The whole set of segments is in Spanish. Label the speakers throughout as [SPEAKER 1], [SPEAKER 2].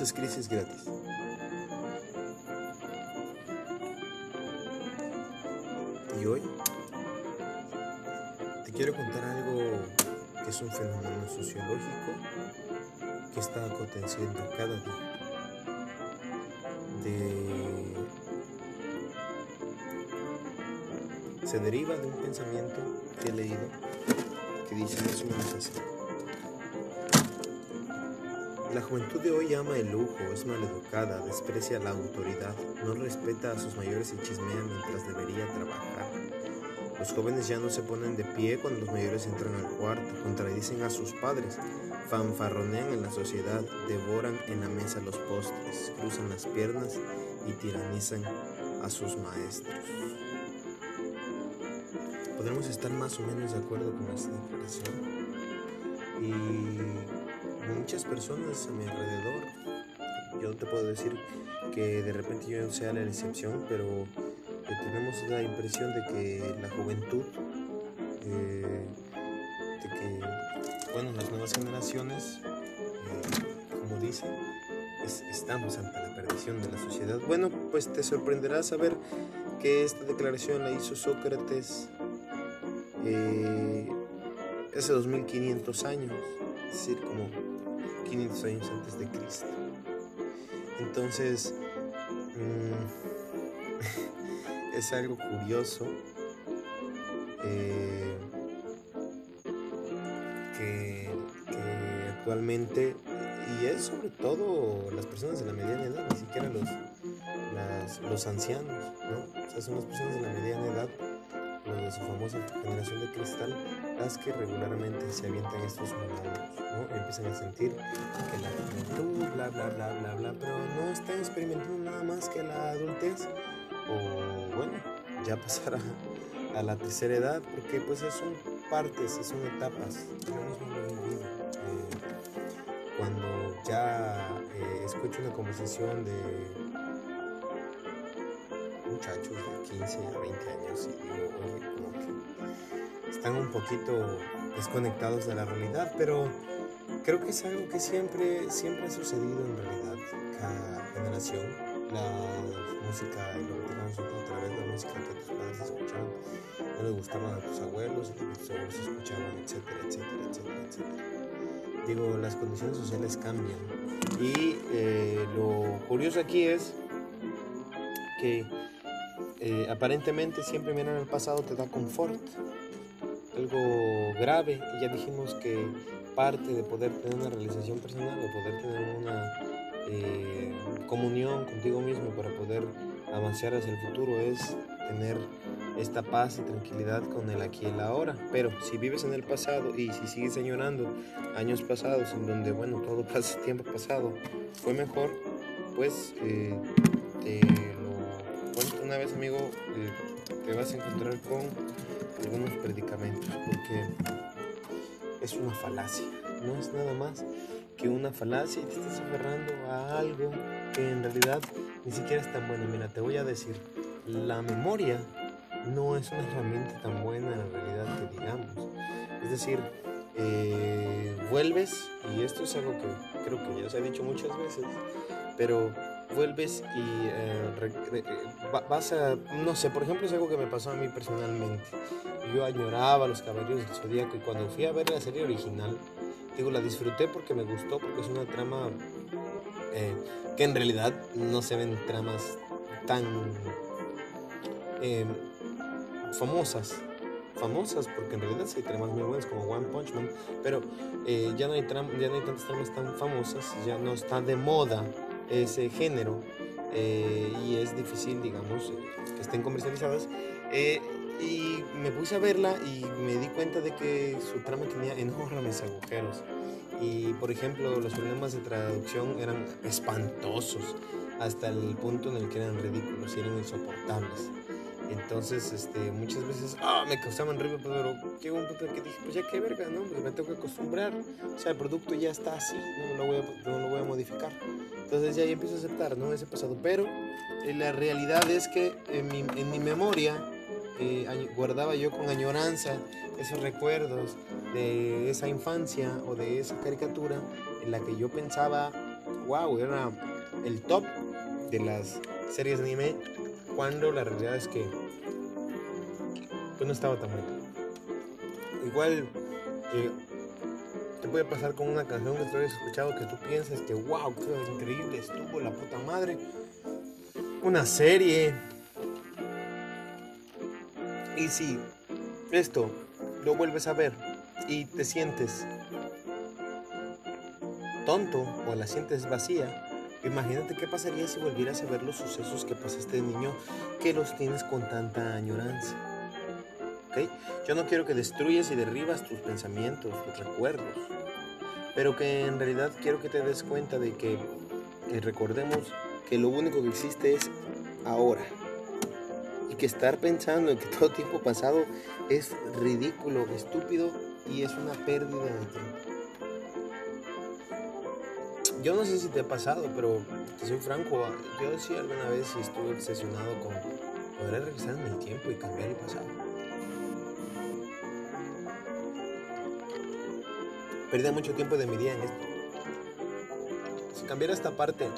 [SPEAKER 1] Es Crisis Gratis. Y hoy te quiero contar algo que es un fenómeno sociológico que está aconteciendo cada día. De... Se deriva de un pensamiento que he leído que dice más o menos. La juventud de hoy ama el lujo, es maleducada, desprecia la autoridad, no respeta a sus mayores y chismea mientras debería trabajar. Los jóvenes ya no se ponen de pie cuando los mayores entran al cuarto, contradicen a sus padres, fanfarronean en la sociedad, devoran en la mesa los postres, cruzan las piernas y tiranizan a sus maestros. Podremos estar más o menos de acuerdo con esta declaración. Y muchas personas a mi alrededor. Yo te puedo decir que de repente yo no sea la excepción, pero eh, tenemos la impresión de que la juventud, eh, de que, bueno, las nuevas generaciones, eh, como dicen, estamos ante la perdición de la sociedad. Bueno, pues te sorprenderá saber que esta declaración la hizo Sócrates hace 2500 años, es decir, como 500 años antes de Cristo. Entonces, mm, es algo curioso eh, que, actualmente, y es sobre todo las personas de la mediana edad, ni siquiera los, los ancianos, ¿no? O sea, son las personas de la mediana edad de su famosa generación de cristal, que regularmente se avientan estos monólogos, ¿no? Empiezan a sentir que la juventud, bla, bla, bla, bla, bla, pero no están experimentando nada más que la adultez, o bueno, ya pasará a la tercera edad, porque pues son partes, son etapas, yo mismo lo he vivido. Eh, cuando ya eh, escucho una conversación de muchachos de 15 a 20 años y digo, oye, como que están un poquito desconectados de la realidad, pero creo que es algo que siempre, siempre ha sucedido en realidad. Cada generación, la música, y lo que tenemos a través de la música que tus padres escuchaban, no les gustaban a tus abuelos y tus abuelos escuchaban, etcétera, etcétera, etcétera, etcétera. Digo, las condiciones sociales cambian. Y eh, lo curioso aquí es que eh, aparentemente siempre mirar al pasado te da confort, algo grave, y ya dijimos que parte de poder tener una realización personal, de poder tener una eh, comunión contigo mismo para poder avanzar hacia el futuro es tener esta paz y tranquilidad con el aquí y el ahora. Pero si vives en el pasado y si sigues añorando años pasados en donde, bueno, todo pasa, tiempo pasado fue mejor, pues eh, te una vez, amigo, eh, te vas a encontrar con algunos predicamentos, porque es una falacia, no es nada más que una falacia y te estás aferrando a algo que en realidad ni siquiera es tan bueno. Mira, te voy a decir, la memoria no es una herramienta tan buena en realidad que digamos. Es decir, eh, vuelves, y esto es algo que creo que ya se ha dicho muchas veces, pero vuelves y eh, eh, vas a, no sé, por ejemplo es algo que me pasó a mí personalmente. Yo añoraba los Caballeros del Zodíaco y cuando fui a ver la serie original, digo, la disfruté porque me gustó, porque es una trama eh, que en realidad no se ven tramas tan famosas. Famosas porque en realidad hay tramas muy buenas como One Punch Man, pero ya, no hay ya no hay tantas tramas tan famosas, ya no está de moda ese género eh, y es difícil, digamos, que estén comercializadas. Eh, y me puse a verla y me di cuenta de que su trama tenía enormes agujeros. Y por ejemplo, los problemas de traducción eran espantosos hasta el punto en el que eran ridículos y eran insoportables. Entonces, este, muchas veces ah, me causaban ruido, pero llegó un punto en que dije, pues ya qué verga, ¿no? Pues me tengo que acostumbrar. O sea, el producto ya está así, no lo voy a, no lo voy a modificar. Entonces ya, empiezo a aceptar, ¿no? Ese pasado. Pero eh, la realidad es que en mi, en mi memoria eh, guardaba yo con añoranza esos recuerdos de esa infancia o de esa caricatura en la que yo pensaba wow, era el top de las series de anime, cuando la realidad es que pues no estaba tan bueno. Igual eh, puede pasar con una canción que tú hayas escuchado que tú piensas que wow, qué increíble estuvo la puta madre. Una serie. Y si esto lo vuelves a ver y te sientes tonto o la sientes vacía, imagínate qué pasaría si volvieras a ver los sucesos que pasaste de niño que los tienes con tanta añoranza. Yo no quiero que destruyas y derribas tus pensamientos, tus recuerdos, pero que en realidad quiero que te des cuenta de que recordemos que lo único que existe es ahora. Y que estar pensando en que todo tiempo pasado es ridículo, estúpido y es una pérdida de tiempo. Yo no sé si te ha pasado, pero te soy franco, yo sí alguna vez estuve obsesionado con poder regresar en el tiempo y cambiar el pasado. Perdí mucho tiempo de mi día en esto. Si cambiara esta parte,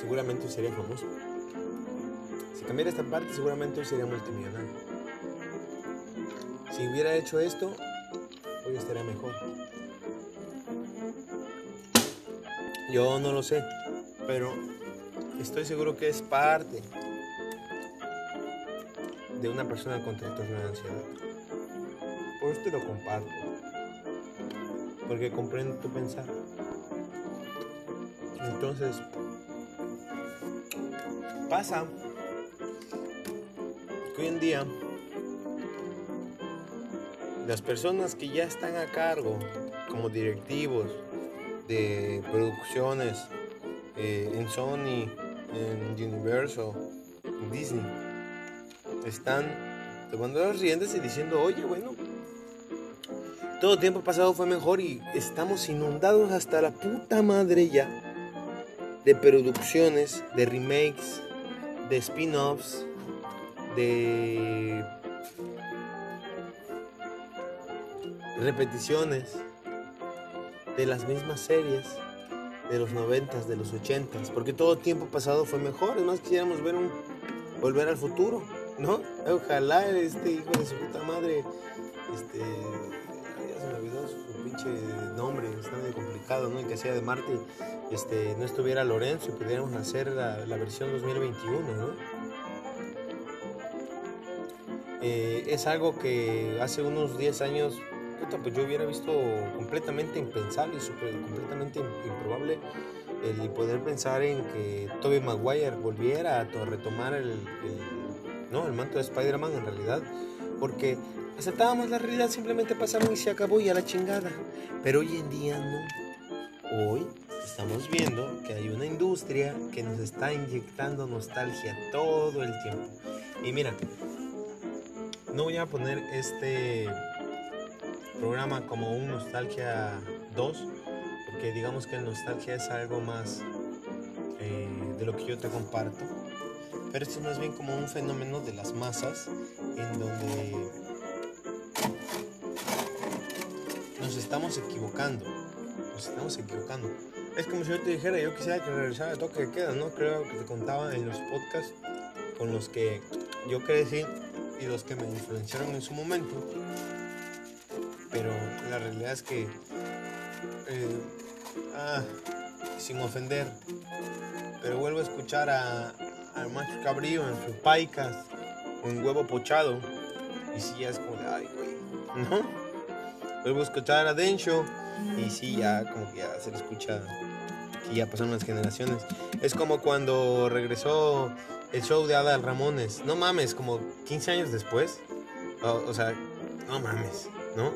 [SPEAKER 1] seguramente sería famoso. Si cambiara esta parte, seguramente sería multimillonario. Si hubiera hecho esto, hoy estaría mejor. Yo no lo sé, pero estoy seguro que es parte de una persona con trastorno de ansiedad. Por esto lo comparto, porque comprendo tu pensar. Entonces, pasa que hoy en día las personas que ya están a cargo como directivos de producciones eh, en Sony, en Universal, en Disney, están tomando las riendas y diciendo, oye, bueno, todo tiempo pasado fue mejor y estamos inundados hasta la puta madre ya de producciones, de remakes, de spin-offs, de repeticiones de las mismas series de los noventas, de los ochentas, porque todo tiempo pasado fue mejor, es más quisiéramos ver un volver al futuro, ¿no? Ojalá este hijo de su puta madre, este, pinche nombre, está medio complicado, ¿no? El que sea de Marte, este, no estuviera Lorenzo y pudiéramos hacer la, la versión 2021, ¿no? Eh, es algo que hace unos 10 años pues yo hubiera visto completamente impensable, super, completamente improbable el poder pensar en que Tobey Maguire volviera a retomar el, no, el manto de Spider-Man en realidad, porque aceptábamos la realidad, simplemente pasaron y se acabó y a la chingada. Pero hoy en día no. Hoy estamos viendo que hay una industria que nos está inyectando nostalgia todo el tiempo. Y mira, no voy a poner este programa como un Nostalgia 2, porque digamos que el Nostalgia es algo más eh, de lo que yo te comparto, pero esto es más bien como un fenómeno de las masas en donde nos estamos equivocando, nos estamos equivocando. Es como si yo te dijera, yo quisiera que regresara el toque de queda, ¿no? Creo que te contaba en los podcasts con los que yo crecí y los que me influenciaron en su momento pero la realidad es que, eh, ah, sin ofender, pero vuelvo a escuchar a, al macho cabrío en sus paicas o en huevo pochado, y sí, ya es como de, ay, güey, ¿no? A escuchar a Densho, y sí, ya como que ya se le escucha que ya pasaron las generaciones. Es como cuando regresó el show de Adal Ramones, no mames, como 15 años después, o sea, no mames, ¿no?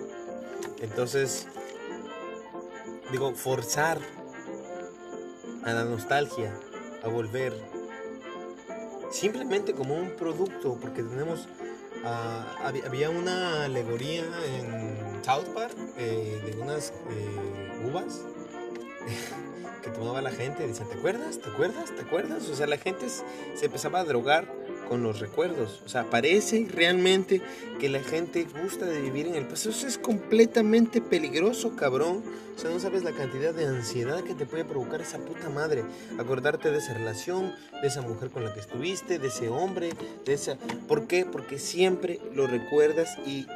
[SPEAKER 1] Entonces, digo, forzar a la nostalgia, a volver, simplemente como un producto, porque tenemos, ah, había una alegoría en South Park eh, de unas eh, uvas que tomaba la gente y decía, ¿te acuerdas? ¿Te acuerdas? ¿Te acuerdas? O sea, la gente se empezaba a drogar con los recuerdos. O sea, parece realmente que la gente gusta de vivir en el pasado. Eso es completamente peligroso, cabrón. O sea, no sabes la cantidad de ansiedad que te puede provocar esa puta madre. Acordarte de esa relación, de esa mujer con la que estuviste, de ese hombre, de esa... ¿Por qué? Porque siempre lo recuerdas y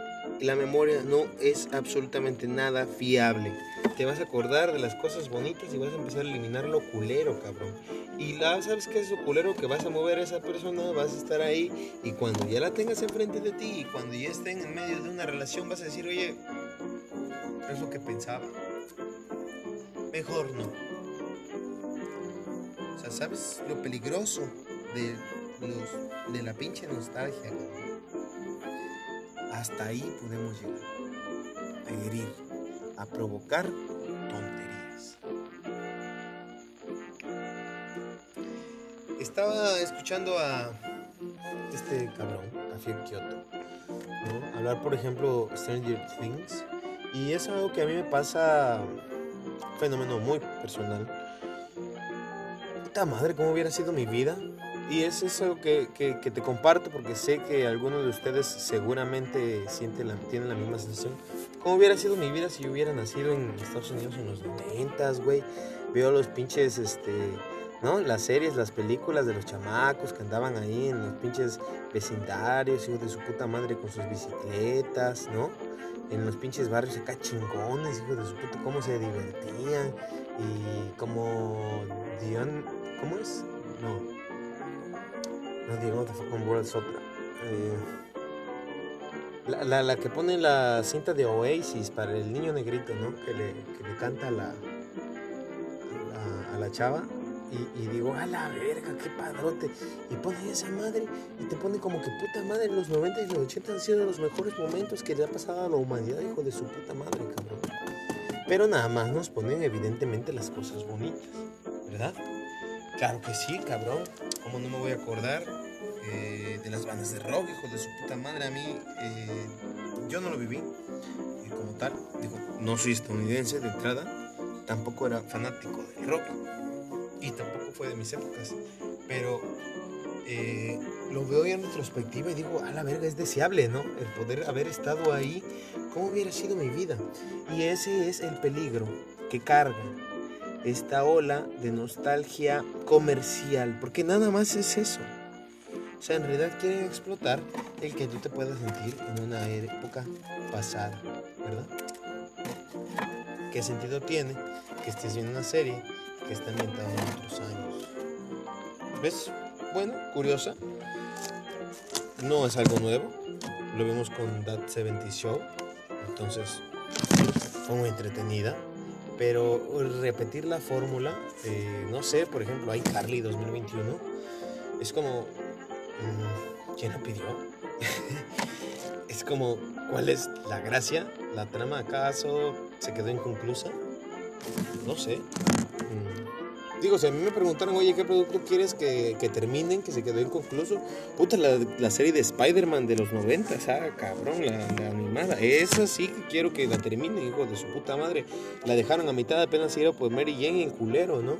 [SPEAKER 1] la memoria no es absolutamente nada fiable. Te vas a acordar de las cosas bonitas y vas a empezar a eliminar lo culero, cabrón. Y la, ¿sabes qué es lo culero? Que vas a mover a esa persona, vas a estar ahí y cuando ya la tengas enfrente de ti y cuando ya estén en medio de una relación vas a decir, oye, es lo que pensaba. Mejor no. O sea, ¿sabes lo peligroso de la pinche nostalgia? Hasta ahí podemos llegar. A herir, a provocar tonterías. Estaba escuchando a este cabrón, a Fiel Kyoto, ¿no? hablar, por ejemplo, Stranger Things. Y es algo que a mí me pasa, un fenómeno muy personal. Puta madre, ¿cómo hubiera sido mi vida? Y es eso que, que, que, te comparto porque sé que algunos de ustedes seguramente sienten la, tienen la misma sensación. ¿Cómo hubiera sido mi vida si yo hubiera nacido en Estados Unidos en los 90, güey? Veo los pinches, este, ¿no? Las series, las películas de los chamacos que andaban ahí en los pinches vecindarios, hijos de su puta madre con sus bicicletas, ¿no? En los pinches barrios acá chingones, hijos de su puta, cómo se divertían. Y como Dion, ¿cómo es? No. No digo, te fue con World es otra. Eh, la, la, la, que pone la cinta de Oasis para el niño negrito, ¿no? Que le, que le canta a la, a, a la chava. Y, y, digo, a la verga, qué padrote. Y pone esa madre y te pone como que puta madre, los 90 y los 80 han sido los mejores momentos que le ha pasado a la humanidad, hijo de su puta madre, cabrón. Pero nada más nos ponen evidentemente las cosas bonitas, ¿verdad? Claro que sí, cabrón. ¿Cómo no me voy a acordar eh, de las bandas de rock, hijo de su puta madre? A mí, eh, yo no lo viví y como tal. Digo, no soy estadounidense de entrada, tampoco era fanático del rock y tampoco fue de mis épocas. Pero eh, lo veo ya en retrospectiva y digo, a la verga, es deseable, ¿no? El poder haber estado ahí, ¿cómo hubiera sido mi vida? Y ese es el peligro que carga esta ola de nostalgia comercial, porque nada más es eso. O sea, en realidad quieren explotar el que tú te puedas sentir en una época pasada, ¿verdad? ¿Qué sentido tiene que estés viendo una serie que está ambientada en otros años? ¿Ves? Bueno, curiosa. No es algo nuevo. Lo vimos con That 70 Show. Entonces, fue muy entretenida pero repetir la fórmula, eh, no sé, por ejemplo, hay Carly 2021, es como, ¿quién lo pidió? es como, ¿cuál es la gracia? ¿La trama acaso se quedó inconclusa? No sé. Mm. Digo, si a mí me preguntaron, oye, ¿qué producto quieres que, que terminen, que se quedó inconcluso? Puta, la, la serie de Spider-Man de los 90, ah, cabrón, la, la, animada. Esa sí que quiero que la terminen, hijo de su puta madre. La dejaron a mitad, apenas iba por Mary Jane en culero, ¿no?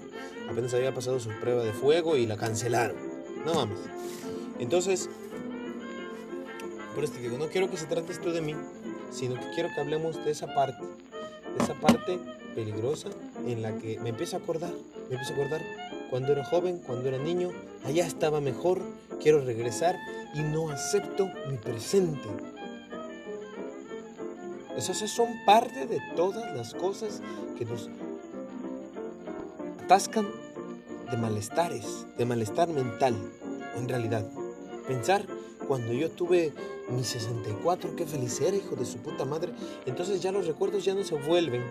[SPEAKER 1] Apenas había pasado su prueba de fuego y la cancelaron. No mames. Entonces, por esto digo, no quiero que se trate esto de mí, sino que quiero que hablemos de esa parte. De esa parte peligrosa en la que me empiezo a acordar, me empiezo a acordar cuando era joven, cuando era niño, allá estaba mejor, quiero regresar y no acepto mi presente. Esas son parte de todas las cosas que nos atascan de malestares, de malestar mental, en realidad. Pensar cuando yo tuve mi 64, qué feliz era, hijo de su puta madre. Entonces ya los recuerdos ya no se vuelven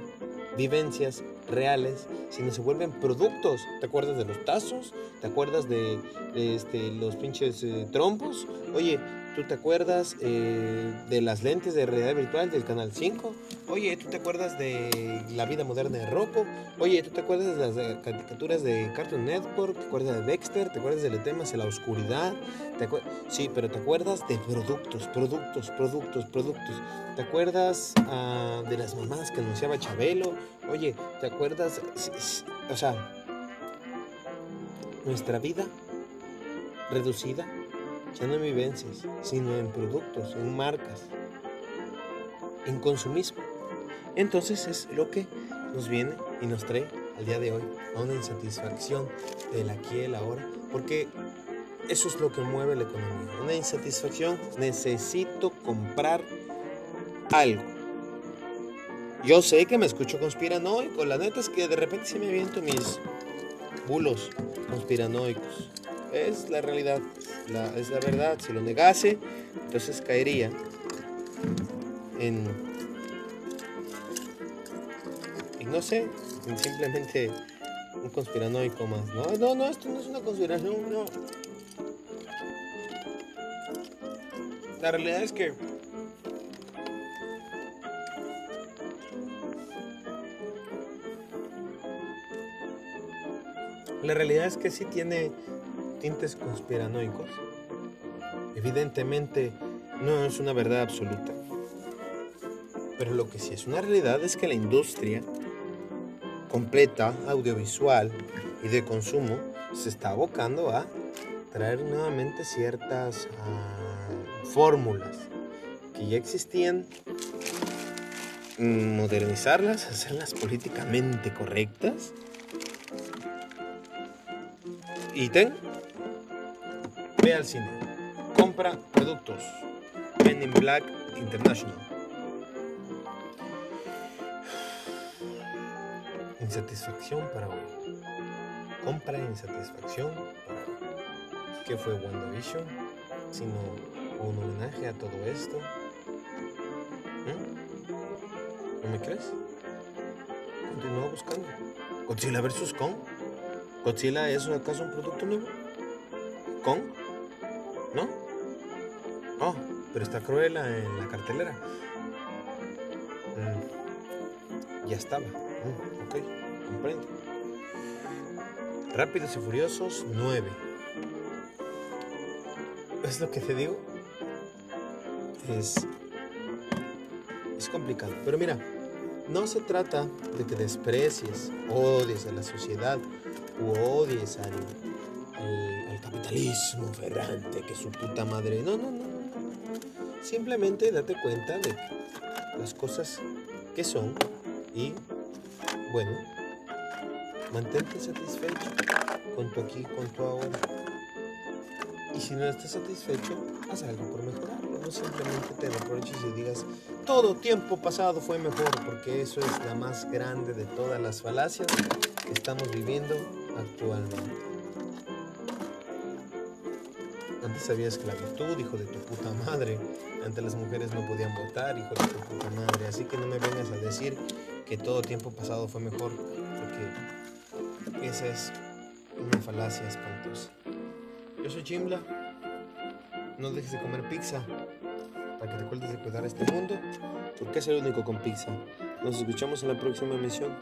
[SPEAKER 1] vivencias reales, sino se vuelven productos. ¿Te acuerdas de los tazos? ¿Te acuerdas de, de este, los pinches eh, trompos? Oye, ¿tú te acuerdas eh, de las lentes de realidad virtual del Canal 5? Oye, ¿tú te acuerdas de la vida moderna de Rocco? Oye, ¿tú te acuerdas de las eh, caricaturas de Cartoon Network? ¿Te acuerdas de Dexter? ¿Te acuerdas del tema de la oscuridad? ¿Te sí, pero ¿te acuerdas de productos, productos, productos, productos? ¿Te acuerdas uh, de las mamás que anunciaba Chabelo? Oye, ¿te acuerdas? O sea, nuestra vida reducida ya no en vivencias, sino en productos, en marcas, en consumismo. Entonces es lo que nos viene y nos trae al día de hoy a una insatisfacción del aquí y el ahora, porque eso es lo que mueve la economía. Una insatisfacción, necesito comprar algo. Yo sé que me escucho conspiranoico, la neta es que de repente se me aviento mis bulos conspiranoicos. Es la realidad, es la verdad. Si lo negase, entonces caería en, no sé, en simplemente un conspiranoico más. No, no, no, esto no es una conspiración, no. La realidad es que La realidad es que sí tiene tintes conspiranoicos. Evidentemente no es una verdad absoluta. Pero lo que sí es una realidad es que la industria completa, audiovisual y de consumo se está abocando a traer nuevamente ciertas ah, fórmulas que ya existían, modernizarlas, hacerlas políticamente correctas y ten, al cine, compra productos. Men in Black International. Insatisfacción para hoy. Compra insatisfacción para hoy. ¿Qué fue WandaVision? Sino un homenaje a todo esto. ¿Mm? ¿No me crees? Continúa buscando. Godzilla vs. Kong. ¿Godzilla es acaso un producto nuevo? ¿Con? ¿No? Oh, pero está Cruella en la cartelera. Mm, ya estaba. Mm, ok, comprendo. Rápidos y Furiosos 9. ¿Es lo que te digo? Es. Es complicado. Pero mira, no se trata de que desprecies, odies a la sociedad u odies al, capitalismo ferrante que su puta madre. No, no, no. Simplemente date cuenta de las cosas que son y, bueno, mantente satisfecho con tu aquí, con tu ahora. Y si no estás satisfecho, haz algo por mejorarlo. No simplemente te reproches y digas, todo tiempo pasado fue mejor, porque eso es la más grande de todas las falacias que estamos viviendo actualmente. Antes había esclavitud, hijo de tu puta madre. Antes las mujeres no podían votar, hijo de tu puta madre. Así que no me vengas a decir que todo tiempo pasado fue mejor, porque esa es una falacia espantosa. Yo soy Chimbla. No dejes de comer pizza para que te acuerdes de cuidar este mundo, porque es el único con pizza. Nos escuchamos en la próxima emisión.